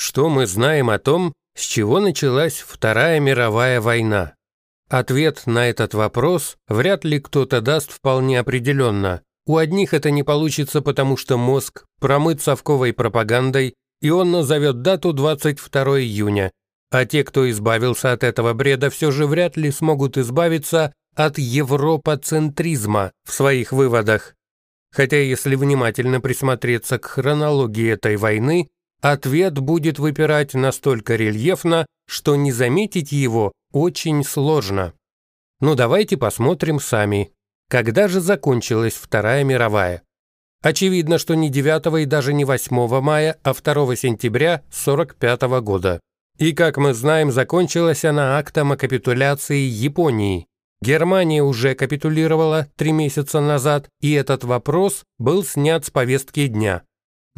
Что мы знаем о том, с чего началась Вторая мировая война? Ответ на этот вопрос вряд ли кто-то даст вполне определенно. У одних это не получится, потому что мозг промыт совковой пропагандой, и он назовет дату 22 июня. А те, кто избавился от этого бреда, все же вряд ли смогут избавиться от европоцентризма в своих выводах. Хотя если внимательно присмотреться к хронологии этой войны, ответ будет выпирать настолько рельефно, что не заметить его очень сложно. Ну давайте посмотрим сами. Когда же закончилась Вторая мировая? Очевидно, что не 9 и даже не 8 мая, а 2 сентября 45 года. И, как мы знаем, закончилась она актом о капитуляции Японии. Германия уже капитулировала три месяца назад, и этот вопрос был снят с повестки дня.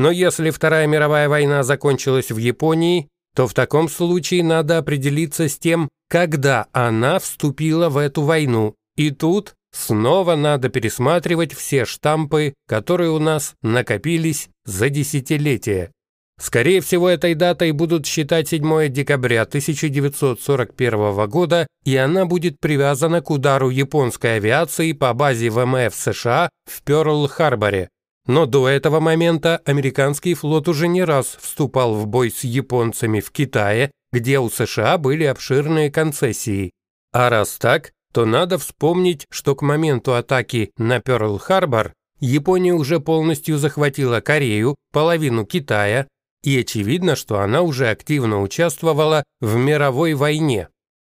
Но если Вторая мировая война закончилась в Японии, то в таком случае надо определиться с тем, когда она вступила в эту войну. И тут снова надо пересматривать все штампы, которые у нас накопились за десятилетия. Скорее всего, этой датой будут считать 7 декабря 1941 года, и она будет привязана к удару японской авиации по базе ВМФ США в Пёрл-Харборе. Но до этого момента американский флот уже не раз вступал в бой с японцами в Китае, где у США были обширные концессии. А раз так, то надо вспомнить, что к моменту атаки на Пёрл-Харбор Япония уже полностью захватила Корею, половину Китая, и очевидно, что она уже активно участвовала в мировой войне,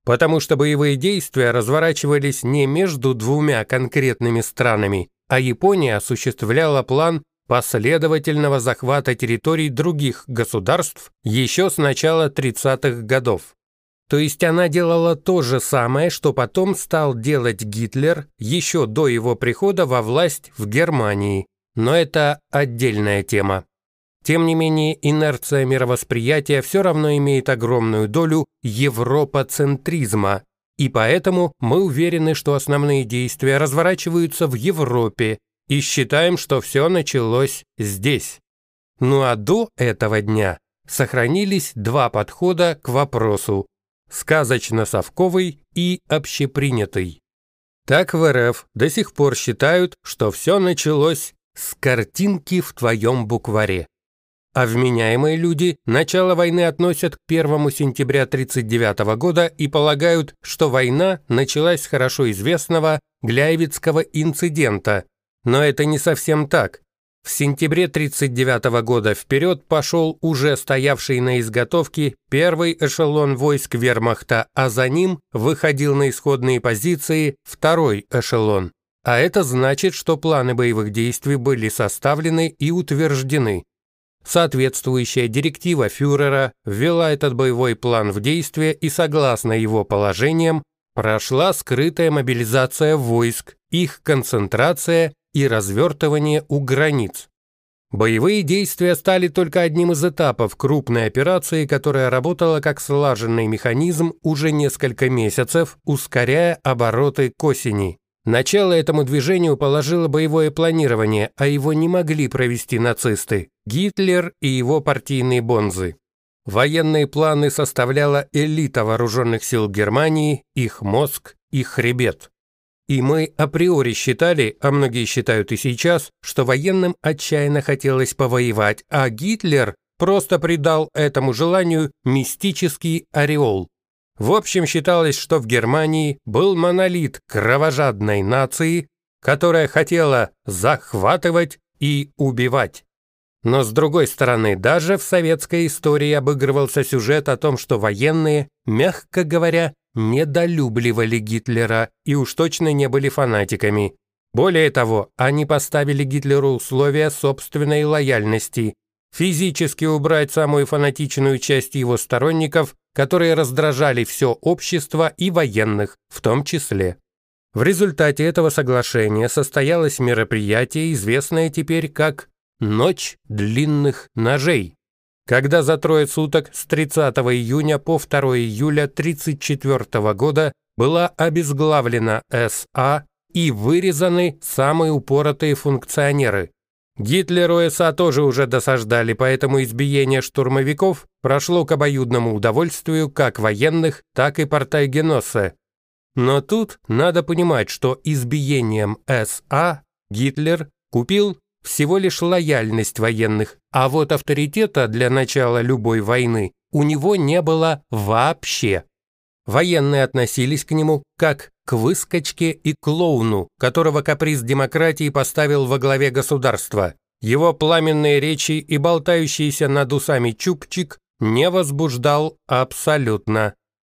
потому что боевые действия разворачивались не между двумя конкретными странами, а Япония осуществляла план последовательного захвата территорий других государств еще с начала 30-х годов. То есть она делала то же самое, что потом стал делать Гитлер еще до его прихода во власть в Германии. Но это отдельная тема. Тем не менее, инерция мировосприятия все равно имеет огромную долю европоцентризма, и поэтому мы уверены, что основные действия разворачиваются в Европе, и считаем, что все началось здесь. Ну а до этого дня сохранились два подхода к вопросу – сказочно-совковый и общепринятый. Так в РФ до сих пор считают, что все началось с картинки в твоем букваре. А вменяемые люди начало войны относят к 1 сентября 1939 года и полагают, что война началась с хорошо известного Гляевицкого инцидента. Но это не совсем так. В сентябре 1939 года вперед пошел уже стоявший на изготовке первый эшелон войск вермахта, а за ним выходил на исходные позиции второй эшелон. А это значит, что планы боевых действий были составлены и утверждены. Соответствующая директива фюрера ввела этот боевой план в действие и, согласно его положениям, прошла скрытая мобилизация войск, их концентрация и развертывание у границ. Боевые действия стали только одним из этапов крупной операции, которая работала как слаженный механизм уже несколько месяцев, ускоряя обороты к осени. Начало этому движению положило боевое планирование, а его не могли провести нацисты, Гитлер и его партийные бонзы. Военные планы составляла элита вооруженных сил Германии, их мозг, их хребет. И мы априори считали, а многие считают и сейчас, что военным отчаянно хотелось повоевать, а Гитлер просто придал этому желанию мистический ореол. В общем, считалось, что в Германии был монолит кровожадной нации, которая хотела захватывать и убивать. Но с другой стороны, даже в советской истории обыгрывался сюжет о том, что военные, мягко говоря, недолюбливали Гитлера и уж точно не были фанатиками. Более того, они поставили Гитлеру условия собственной лояльности, физически убрать самую фанатичную часть его сторонников которые раздражали все общество и военных в том числе. В результате этого соглашения состоялось мероприятие, известное теперь как «Ночь длинных ножей», когда за трое суток с 30 июня по 2 июля 1934 года была обезглавлена СА и вырезаны самые упоротые функционеры. Гитлеру СА тоже уже досаждали, поэтому избиение штурмовиков прошло к обоюдному удовольствию как военных, так и Портайгеноса. Но тут надо понимать, что избиением СА Гитлер купил всего лишь лояльность военных, а вот авторитета для начала любой войны у него не было вообще. Военные относились к нему как к выскочке и клоуну, которого каприз демократии поставил во главе государства. Его пламенные речи и болтающийся над усами чубчик не возбуждал абсолютно.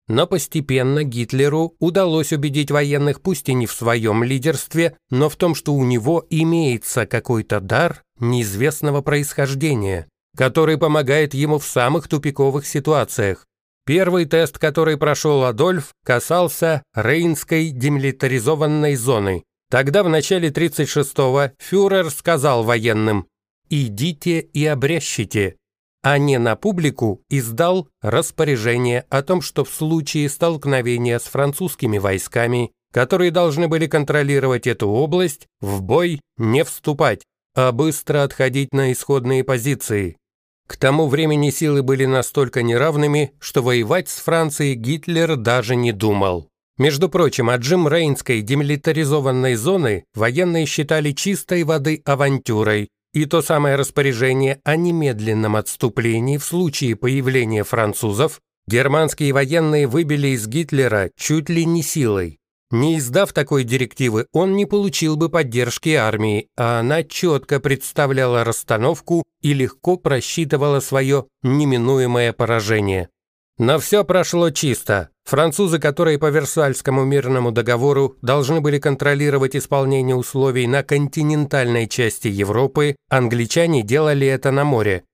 Но постепенно Гитлеру удалось убедить военных пусть и не в своем лидерстве, но в том, что у него имеется какой-то дар неизвестного происхождения, который помогает ему в самых тупиковых ситуациях. Первый тест, который прошел Адольф, касался Рейнской демилитаризованной зоны. Тогда, в начале 36-го, фюрер сказал военным «Идите и обрящите», а не на публику издал распоряжение о том, что в случае столкновения с французскими войсками, которые должны были контролировать эту область, в бой не вступать, а быстро отходить на исходные позиции. К тому времени силы были настолько неравными, что воевать с Францией Гитлер даже не думал. Между прочим, отжим Рейнской демилитаризованной зоны военные считали чистой воды авантюрой, и то самое распоряжение о немедленном отступлении в случае появления французов германские военные выбили из Гитлера чуть ли не силой. Не издав такой директивы, он не получил бы поддержки армии, а она четко представляла расстановку и легко просчитывала свое неминуемое поражение. Но все прошло чисто. Французы, которые по Версальскому мирному договору должны были контролировать исполнение условий на континентальной части Европы, англичане делали это на море.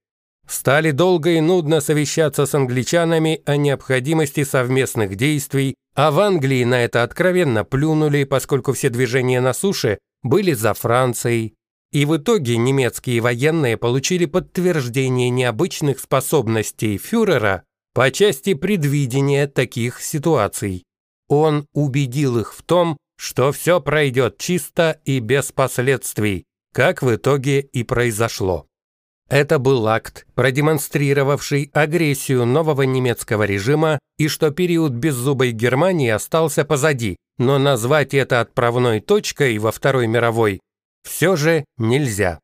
Стали долго и нудно совещаться с англичанами о необходимости совместных действий, а в Англии на это откровенно плюнули, поскольку все движения на суше были за Францией. И в итоге немецкие военные получили подтверждение необычных способностей фюрера по части предвидения таких ситуаций. Он убедил их в том, что все пройдет чисто и без последствий, как в итоге и произошло. Это был акт, продемонстрировавший агрессию нового немецкого режима и что период беззубой Германии остался позади, но назвать это отправной точкой во Второй мировой все же нельзя.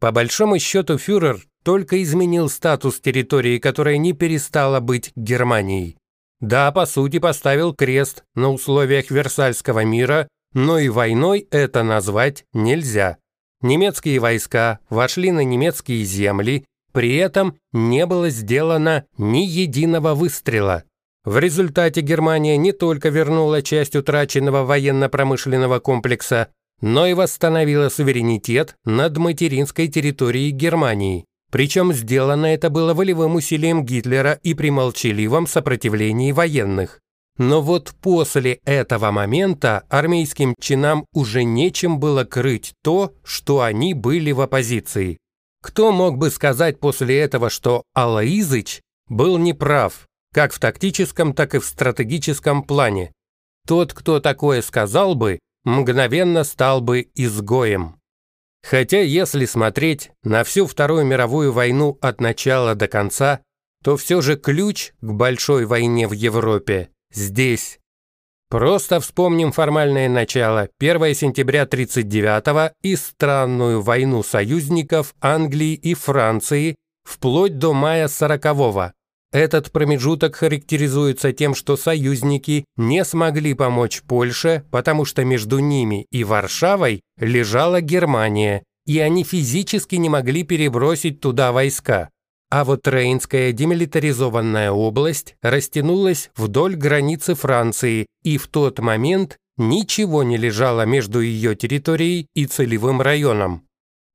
По большому счету фюрер только изменил статус территории, которая не перестала быть Германией. Да, по сути, поставил крест на условиях Версальского мира, но и войной это назвать нельзя. Немецкие войска вошли на немецкие земли, при этом не было сделано ни единого выстрела. В результате Германия не только вернула часть утраченного военно-промышленного комплекса, но и восстановила суверенитет над материнской территорией Германии. Причем сделано это было волевым усилием Гитлера и при молчаливом сопротивлении военных. Но вот после этого момента армейским чинам уже нечем было крыть то, что они были в оппозиции. Кто мог бы сказать после этого, что Алаизыч был неправ, как в тактическом, так и в стратегическом плане? Тот, кто такое сказал бы, мгновенно стал бы изгоем. Хотя если смотреть на всю Вторую мировую войну от начала до конца, то все же ключ к большой войне в Европе здесь. Просто вспомним формальное начало 1 сентября 1939 и странную войну союзников Англии и Франции вплоть до мая 40-го. Этот промежуток характеризуется тем, что союзники не смогли помочь Польше, потому что между ними и Варшавой лежала Германия, и они физически не могли перебросить туда войска. А вот Рейнская демилитаризованная область растянулась вдоль границы Франции, и в тот момент ничего не лежало между ее территорией и целевым районом.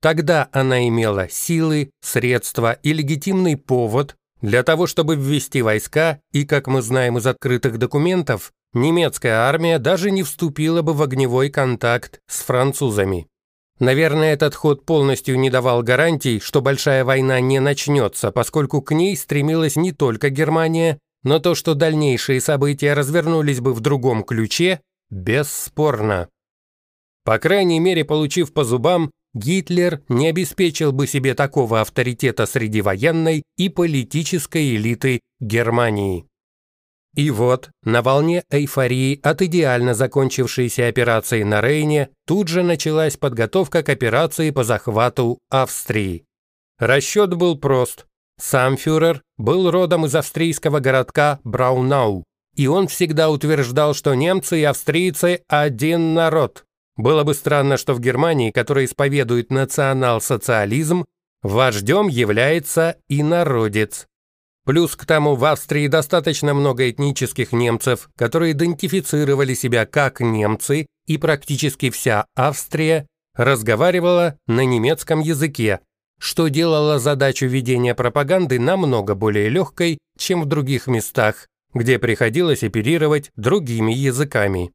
Тогда она имела силы, средства и легитимный повод для того, чтобы ввести войска, и, как мы знаем из открытых документов, немецкая армия даже не вступила бы в огневой контакт с французами. Наверное, этот ход полностью не давал гарантий, что большая война не начнется, поскольку к ней стремилась не только Германия, но то, что дальнейшие события развернулись бы в другом ключе, бесспорно. По крайней мере, получив по зубам, Гитлер не обеспечил бы себе такого авторитета среди военной и политической элиты Германии. И вот, на волне эйфории от идеально закончившейся операции на Рейне, тут же началась подготовка к операции по захвату Австрии. Расчет был прост. Сам фюрер был родом из австрийского городка Браунау, и он всегда утверждал, что немцы и австрийцы – один народ. Было бы странно, что в Германии, которая исповедует национал-социализм, вождем является и народец. Плюс к тому в Австрии достаточно много этнических немцев, которые идентифицировали себя как немцы, и практически вся Австрия разговаривала на немецком языке, что делало задачу ведения пропаганды намного более легкой, чем в других местах, где приходилось оперировать другими языками.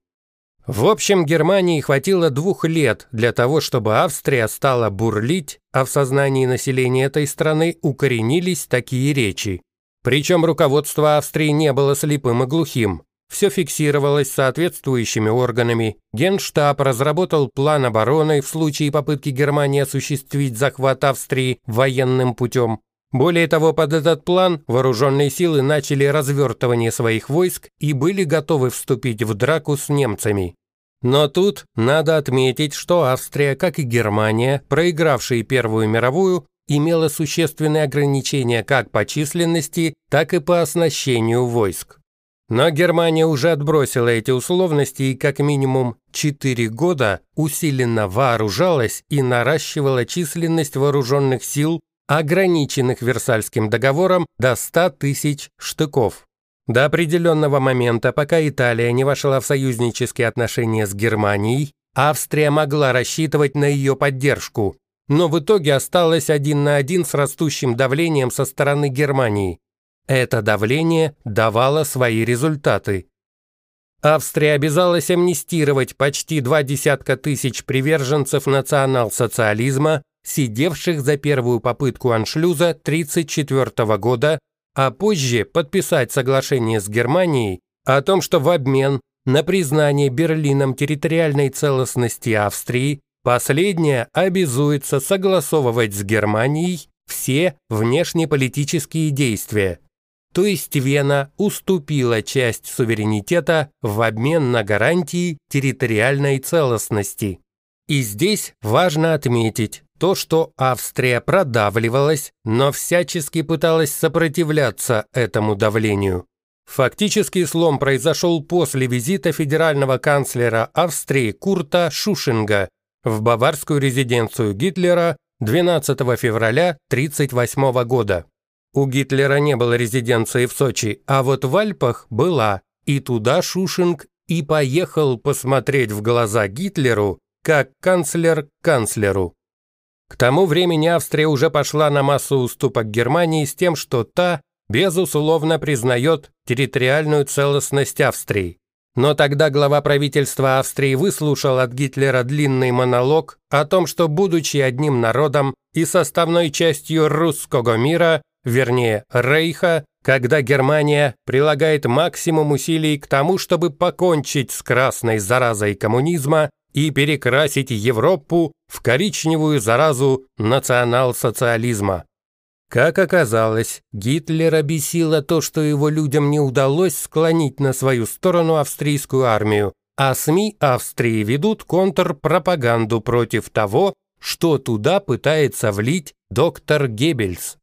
В общем, Германии хватило двух лет для того, чтобы Австрия стала бурлить, а в сознании населения этой страны укоренились такие речи. Причем руководство Австрии не было слепым и глухим. Все фиксировалось соответствующими органами. Генштаб разработал план обороны в случае попытки Германии осуществить захват Австрии военным путем. Более того, под этот план вооруженные силы начали развертывание своих войск и были готовы вступить в драку с немцами. Но тут надо отметить, что Австрия, как и Германия, проигравшие Первую мировую, имела существенные ограничения как по численности, так и по оснащению войск. Но Германия уже отбросила эти условности и как минимум 4 года усиленно вооружалась и наращивала численность вооруженных сил, ограниченных Версальским договором до 100 тысяч штыков. До определенного момента, пока Италия не вошла в союзнические отношения с Германией, Австрия могла рассчитывать на ее поддержку, но в итоге осталась один на один с растущим давлением со стороны Германии. Это давление давало свои результаты. Австрия обязалась амнистировать почти два десятка тысяч приверженцев национал-социализма, сидевших за первую попытку аншлюза 1934 года, а позже подписать соглашение с Германией о том, что в обмен на признание Берлином территориальной целостности Австрии Последняя обязуется согласовывать с Германией все внешнеполитические действия. То есть Вена уступила часть суверенитета в обмен на гарантии территориальной целостности. И здесь важно отметить то, что Австрия продавливалась, но всячески пыталась сопротивляться этому давлению. Фактический слом произошел после визита федерального канцлера Австрии Курта Шушинга в баварскую резиденцию Гитлера 12 февраля 1938 года. У Гитлера не было резиденции в Сочи, а вот в Альпах была, и туда Шушинг и поехал посмотреть в глаза Гитлеру, как канцлер канцлеру. К тому времени Австрия уже пошла на массу уступок Германии с тем, что та, безусловно, признает территориальную целостность Австрии. Но тогда глава правительства Австрии выслушал от Гитлера длинный монолог о том, что, будучи одним народом и составной частью русского мира, вернее, Рейха, когда Германия прилагает максимум усилий к тому, чтобы покончить с красной заразой коммунизма и перекрасить Европу в коричневую заразу национал-социализма. Как оказалось, Гитлера бесило то, что его людям не удалось склонить на свою сторону австрийскую армию, а СМИ Австрии ведут контрпропаганду против того, что туда пытается влить доктор Геббельс.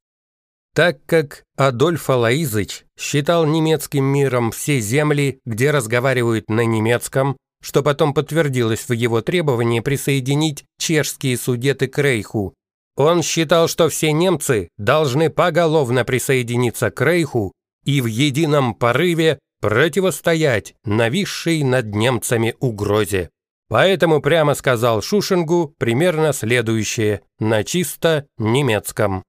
Так как Адольф Алаизыч считал немецким миром все земли, где разговаривают на немецком, что потом подтвердилось в его требовании присоединить чешские судеты к Рейху, он считал, что все немцы должны поголовно присоединиться к Рейху и в едином порыве противостоять нависшей над немцами угрозе. Поэтому прямо сказал Шушингу примерно следующее на чисто немецком.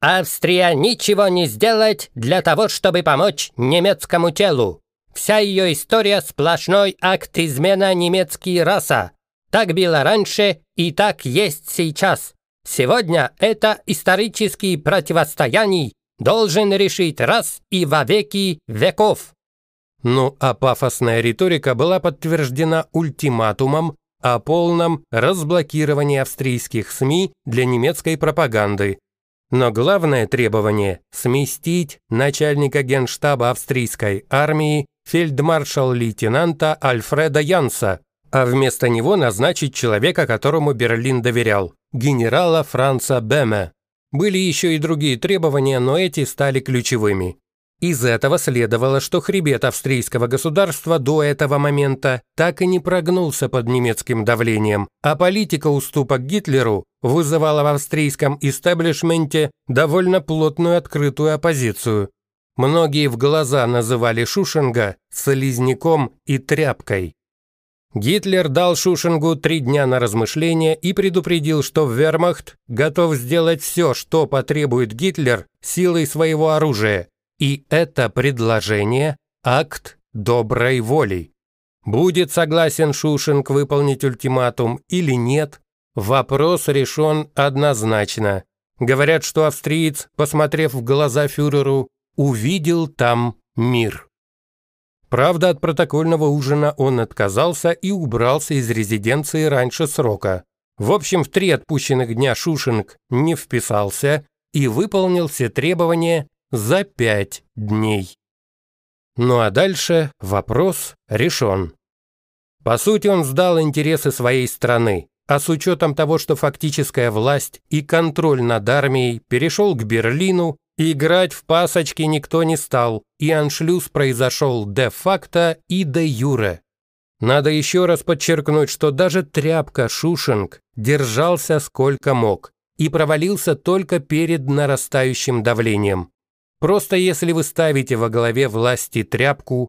«Австрия ничего не сделать для того, чтобы помочь немецкому телу. Вся ее история сплошной акт измена немецкий раса. Так было раньше и так есть сейчас. Сегодня это исторический противостояний должен решить раз и во веки веков. Ну а пафосная риторика была подтверждена ультиматумом, о полном разблокировании австрийских СМИ для немецкой пропаганды. Но главное требование – сместить начальника генштаба австрийской армии фельдмаршал-лейтенанта Альфреда Янса, а вместо него назначить человека, которому Берлин доверял – генерала Франца Беме. Были еще и другие требования, но эти стали ключевыми. Из этого следовало, что хребет австрийского государства до этого момента так и не прогнулся под немецким давлением, а политика уступок Гитлеру вызывала в австрийском истеблишменте довольно плотную открытую оппозицию. Многие в глаза называли Шушенга «слизняком» и «тряпкой». Гитлер дал Шушингу три дня на размышление и предупредил, что Вермахт готов сделать все, что потребует Гитлер силой своего оружия, и это предложение – акт доброй воли. Будет согласен Шушинг выполнить ультиматум или нет, вопрос решен однозначно. Говорят, что австриец, посмотрев в глаза фюреру, увидел там мир. Правда, от протокольного ужина он отказался и убрался из резиденции раньше срока. В общем, в три отпущенных дня Шушинг не вписался и выполнил все требования за пять дней. Ну а дальше вопрос решен. По сути, он сдал интересы своей страны, а с учетом того, что фактическая власть и контроль над армией перешел к Берлину, играть в пасочки никто не стал, и аншлюз произошел де-факто и де-юре. Надо еще раз подчеркнуть, что даже тряпка Шушинг держался сколько мог и провалился только перед нарастающим давлением. Просто если вы ставите во главе власти тряпку,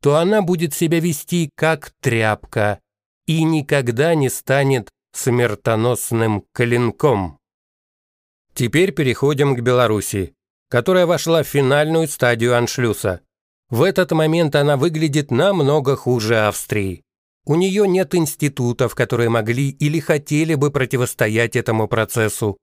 то она будет себя вести как тряпка и никогда не станет смертоносным клинком. Теперь переходим к Беларуси, которая вошла в финальную стадию аншлюса. В этот момент она выглядит намного хуже Австрии. У нее нет институтов, которые могли или хотели бы противостоять этому процессу.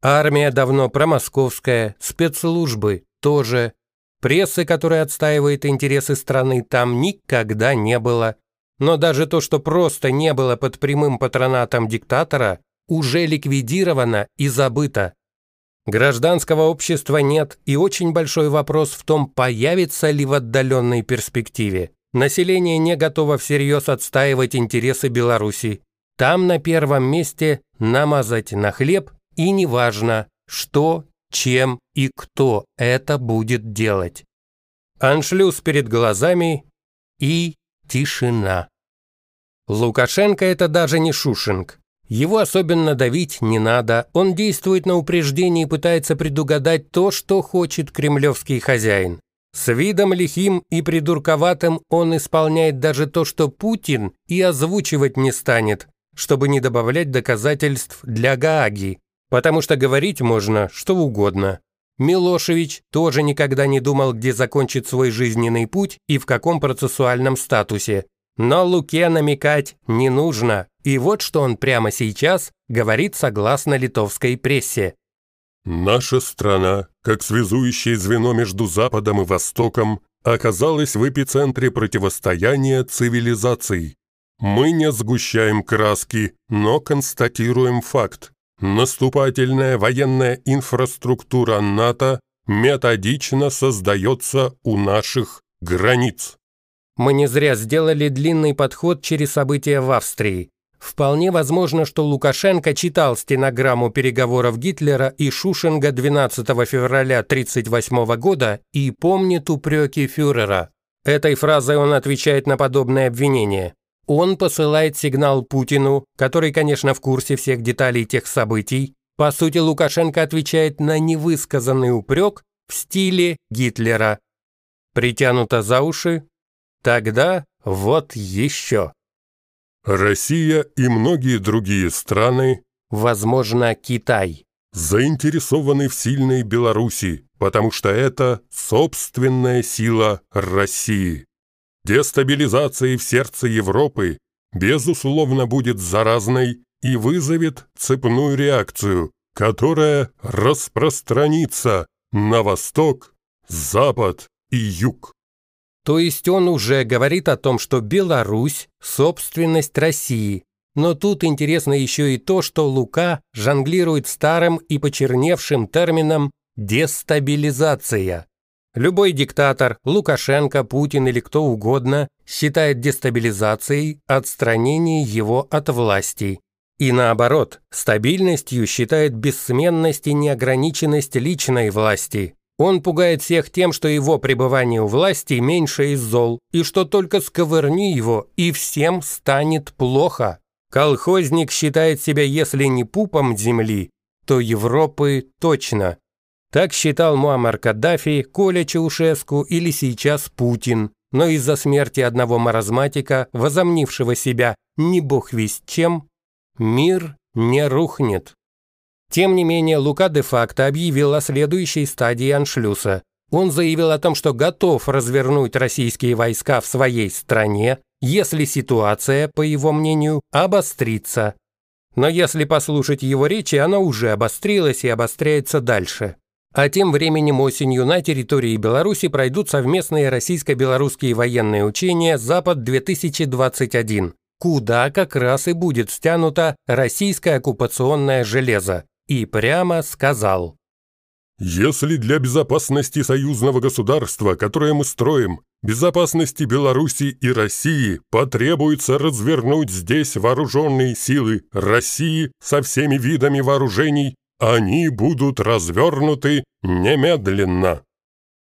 Армия давно промосковская, спецслужбы тоже. Прессы, которая отстаивает интересы страны, там никогда не было. Но даже то, что просто не было под прямым патронатом диктатора, уже ликвидировано и забыто. Гражданского общества нет, и очень большой вопрос в том, появится ли в отдаленной перспективе. Население не готово всерьез отстаивать интересы Беларуси. Там на первом месте намазать на хлеб, и неважно, что чем и кто это будет делать. Аншлюз перед глазами и тишина. Лукашенко это даже не Шушинг. Его особенно давить не надо, он действует на упреждение и пытается предугадать то, что хочет кремлевский хозяин. С видом лихим и придурковатым он исполняет даже то, что Путин и озвучивать не станет, чтобы не добавлять доказательств для Гааги потому что говорить можно что угодно. Милошевич тоже никогда не думал, где закончит свой жизненный путь и в каком процессуальном статусе. Но Луке намекать не нужно, и вот что он прямо сейчас говорит согласно литовской прессе. «Наша страна, как связующее звено между Западом и Востоком, оказалась в эпицентре противостояния цивилизаций. Мы не сгущаем краски, но констатируем факт. Наступательная военная инфраструктура НАТО методично создается у наших границ. Мы не зря сделали длинный подход через события в Австрии. Вполне возможно, что Лукашенко читал стенограмму переговоров Гитлера и Шушенга 12 февраля 1938 года и помнит упреки фюрера. Этой фразой он отвечает на подобное обвинение. Он посылает сигнал Путину, который, конечно, в курсе всех деталей тех событий. По сути, Лукашенко отвечает на невысказанный упрек в стиле Гитлера. Притянуто за уши? Тогда вот еще. Россия и многие другие страны, возможно, Китай, заинтересованы в сильной Беларуси, потому что это собственная сила России. Дестабилизация в сердце Европы, безусловно, будет заразной и вызовет цепную реакцию, которая распространится на восток, запад и юг. То есть он уже говорит о том, что Беларусь – собственность России. Но тут интересно еще и то, что Лука жонглирует старым и почерневшим термином «дестабилизация». Любой диктатор, Лукашенко, Путин или кто угодно, считает дестабилизацией отстранение его от власти. И наоборот, стабильностью считает бессменность и неограниченность личной власти. Он пугает всех тем, что его пребывание у власти меньше из зол, и что только сковырни его, и всем станет плохо. Колхозник считает себя, если не пупом земли, то Европы точно. Так считал Муаммар Каддафи, Коля Чаушеску или сейчас Путин. Но из-за смерти одного маразматика, возомнившего себя не бог весть чем, мир не рухнет. Тем не менее, Лука де-факто объявил о следующей стадии аншлюса. Он заявил о том, что готов развернуть российские войска в своей стране, если ситуация, по его мнению, обострится. Но если послушать его речи, она уже обострилась и обостряется дальше. А тем временем осенью на территории Беларуси пройдут совместные российско-белорусские военные учения «Запад-2021», куда как раз и будет стянуто российское оккупационное железо. И прямо сказал. «Если для безопасности союзного государства, которое мы строим, безопасности Беларуси и России потребуется развернуть здесь вооруженные силы России со всеми видами вооружений, они будут развернуты немедленно.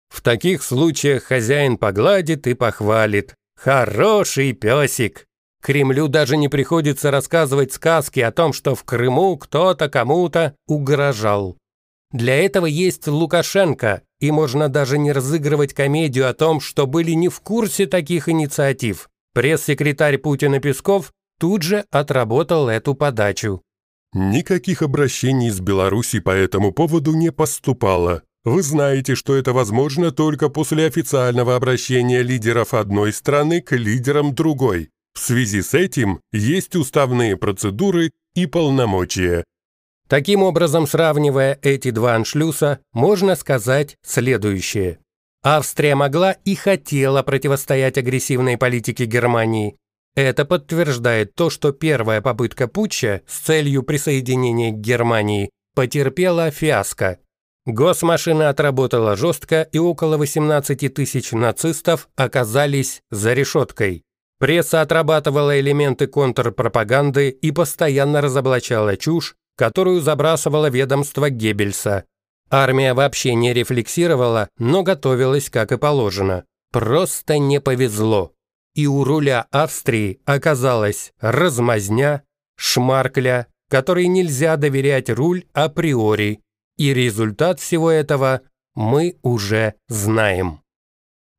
В таких случаях хозяин погладит и похвалит. Хороший песик. Кремлю даже не приходится рассказывать сказки о том, что в Крыму кто-то кому-то угрожал. Для этого есть Лукашенко, и можно даже не разыгрывать комедию о том, что были не в курсе таких инициатив. Пресс-секретарь Путина Песков тут же отработал эту подачу. Никаких обращений с Беларуси по этому поводу не поступало. Вы знаете, что это возможно только после официального обращения лидеров одной страны к лидерам другой. В связи с этим есть уставные процедуры и полномочия. Таким образом, сравнивая эти два аншлюса, можно сказать следующее. Австрия могла и хотела противостоять агрессивной политике Германии. Это подтверждает то, что первая попытка путча с целью присоединения к Германии потерпела фиаско. Госмашина отработала жестко, и около 18 тысяч нацистов оказались за решеткой. Пресса отрабатывала элементы контрпропаганды и постоянно разоблачала чушь, которую забрасывало ведомство Геббельса. Армия вообще не рефлексировала, но готовилась как и положено. Просто не повезло. И у руля Австрии оказалась размазня, шмаркля, которой нельзя доверять руль априори. И результат всего этого мы уже знаем.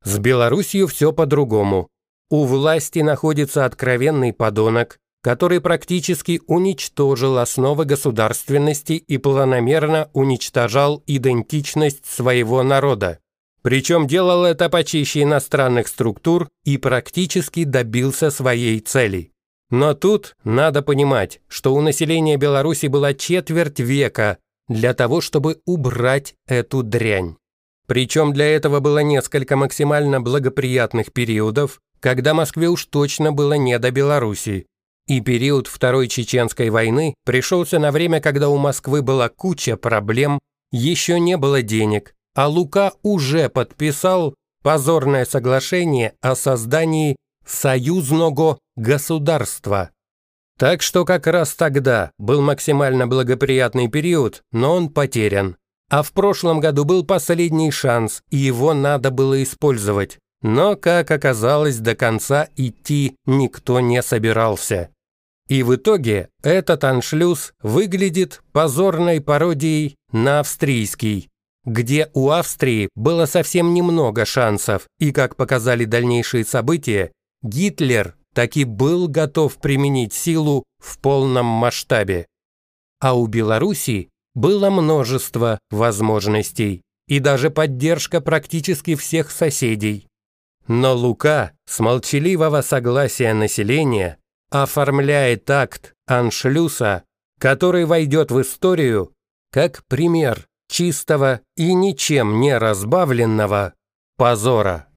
С Белоруссией все по-другому. У власти находится откровенный подонок, который практически уничтожил основы государственности и планомерно уничтожал идентичность своего народа. Причем делал это почище иностранных структур и практически добился своей цели. Но тут надо понимать, что у населения Беларуси была четверть века для того, чтобы убрать эту дрянь. Причем для этого было несколько максимально благоприятных периодов, когда Москве уж точно было не до Беларуси. И период Второй Чеченской войны пришелся на время, когда у Москвы была куча проблем, еще не было денег, а Лука уже подписал позорное соглашение о создании союзного государства. Так что как раз тогда был максимально благоприятный период, но он потерян. А в прошлом году был последний шанс, и его надо было использовать. Но, как оказалось, до конца идти никто не собирался. И в итоге этот аншлюз выглядит позорной пародией на австрийский, где у Австрии было совсем немного шансов, и, как показали дальнейшие события, Гитлер таки был готов применить силу в полном масштабе. А у Беларуси было множество возможностей и даже поддержка практически всех соседей. Но Лука с молчаливого согласия населения оформляет акт аншлюса, который войдет в историю как пример чистого и ничем не разбавленного позора.